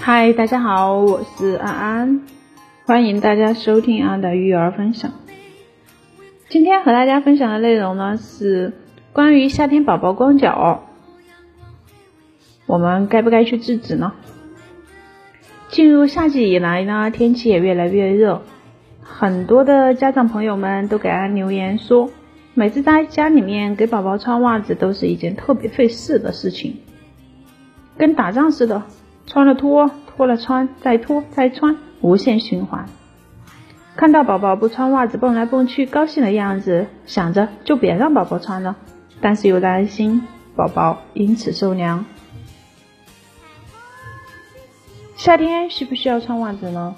嗨，大家好，我是安安，欢迎大家收听安的育儿分享。今天和大家分享的内容呢是关于夏天宝宝光脚，我们该不该去制止呢？进入夏季以来呢，天气也越来越热，很多的家长朋友们都给安留言说，每次在家里面给宝宝穿袜子都是一件特别费事的事情，跟打仗似的。穿了脱，脱了穿，再脱再穿，无限循环。看到宝宝不穿袜子蹦来蹦去，高兴的样子，想着就别让宝宝穿了，但是又担心宝宝因此受凉。夏天需不需要穿袜子呢？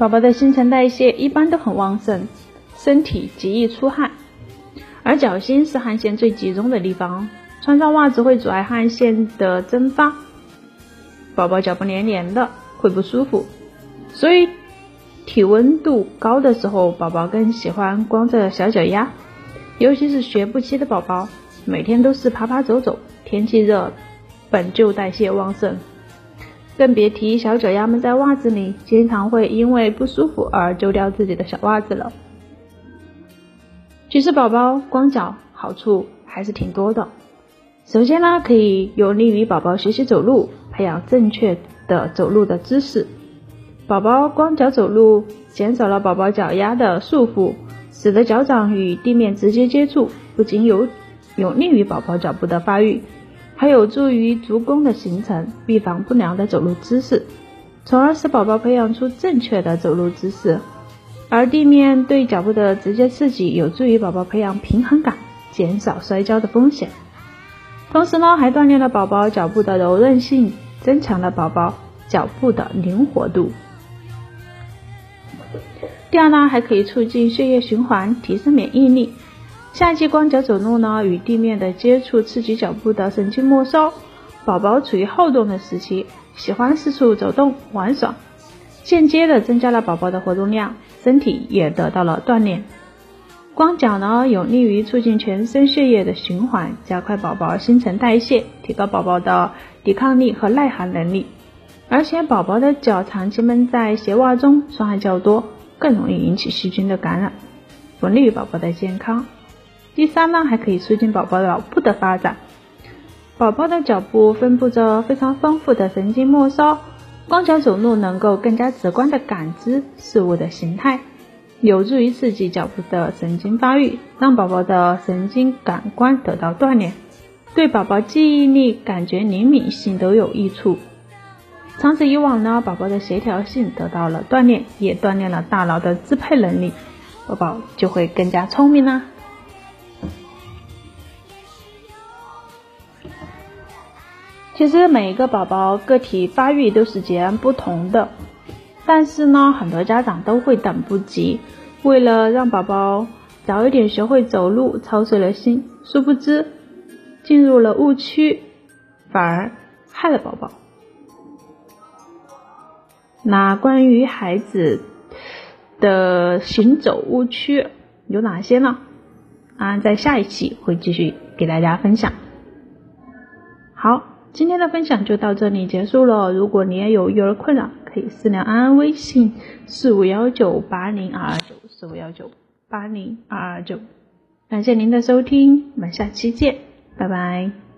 宝宝的新陈代谢一般都很旺盛，身体极易出汗，而脚心是汗腺最集中的地方。穿上袜子会阻碍汗腺的蒸发，宝宝脚部黏黏的会不舒服，所以体温度高的时候，宝宝更喜欢光着小脚丫，尤其是学步期的宝宝，每天都是爬爬走走，天气热，本就代谢旺盛，更别提小脚丫们在袜子里经常会因为不舒服而丢掉自己的小袜子了。其实宝宝光脚好处还是挺多的。首先呢，可以有利于宝宝学习走路，培养正确的走路的姿势。宝宝光脚走路，减少了宝宝脚丫的束缚，使得脚掌与地面直接接触，不仅有有利于宝宝脚部的发育，还有助于足弓的形成，预防不良的走路姿势，从而使宝宝培养出正确的走路姿势。而地面对脚部的直接刺激，有助于宝宝培养平衡感，减少摔跤的风险。同时呢，还锻炼了宝宝脚部的柔韧性，增强了宝宝脚部的灵活度。第二呢，还可以促进血液循环，提升免疫力。夏季光脚走路呢，与地面的接触刺激脚部的神经末梢，宝宝处于好动的时期，喜欢四处走动玩耍，间接的增加了宝宝的活动量，身体也得到了锻炼。光脚呢，有利于促进全身血液的循环，加快宝宝新陈代谢，提高宝宝的抵抗力和耐寒能力。而且宝宝的脚长期闷在鞋袜中，伤害较多，更容易引起细菌的感染，不利于宝宝的健康。第三呢，还可以促进宝宝脑部的发展。宝宝的脚部分布着非常丰富的神经末梢，光脚走路能够更加直观的感知事物的形态。有助于刺激脚部的神经发育，让宝宝的神经感官得到锻炼，对宝宝记忆力、感觉灵敏性都有益处。长此以往呢，宝宝的协调性得到了锻炼，也锻炼了大脑的支配能力，宝宝就会更加聪明啦。其实每一个宝宝个体发育都是截然不同的。但是呢，很多家长都会等不及，为了让宝宝早一点学会走路，操碎了心，殊不知进入了误区，反而害了宝宝。那关于孩子的行走误区有哪些呢？啊，在下一期会继续给大家分享。好，今天的分享就到这里结束了。如果你也有育儿困扰，可以私聊安安微信四五幺九八零二二九四五幺九八零二二九，感谢您的收听，我们下期见，拜拜。